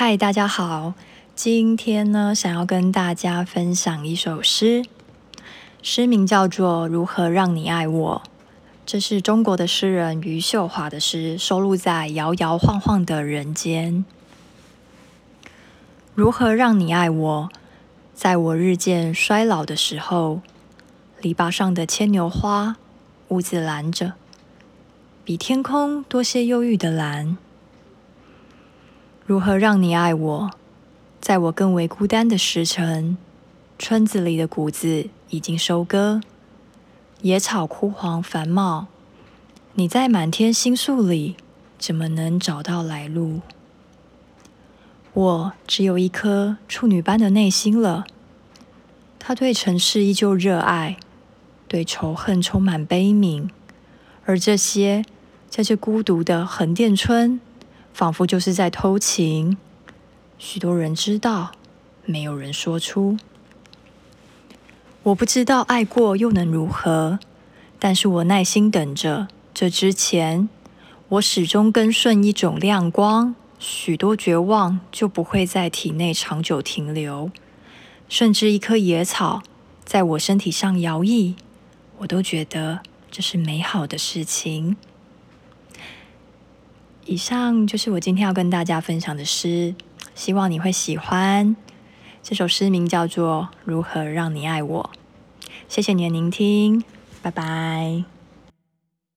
嗨，大家好，今天呢，想要跟大家分享一首诗，诗名叫做《如何让你爱我》，这是中国的诗人余秀华的诗，收录在《摇摇晃晃的人间》。如何让你爱我？在我日渐衰老的时候，篱笆上的牵牛花，兀自拦着，比天空多些忧郁的蓝。如何让你爱我？在我更为孤单的时辰，村子里的谷子已经收割，野草枯黄繁茂，你在满天星宿里，怎么能找到来路？我只有一颗处女般的内心了，他对城市依旧热爱，对仇恨充满悲悯，而这些在这孤独的横店村，仿佛就是在偷情。许多人知道，没有人说出。我不知道爱过又能如何，但是我耐心等着。这之前，我始终跟顺一种亮光。许多绝望就不会在体内长久停留，甚至一棵野草在我身体上摇曳，我都觉得这是美好的事情。以上就是我今天要跟大家分享的诗，希望你会喜欢。这首诗名叫做《如何让你爱我》。谢谢你的聆听，拜拜。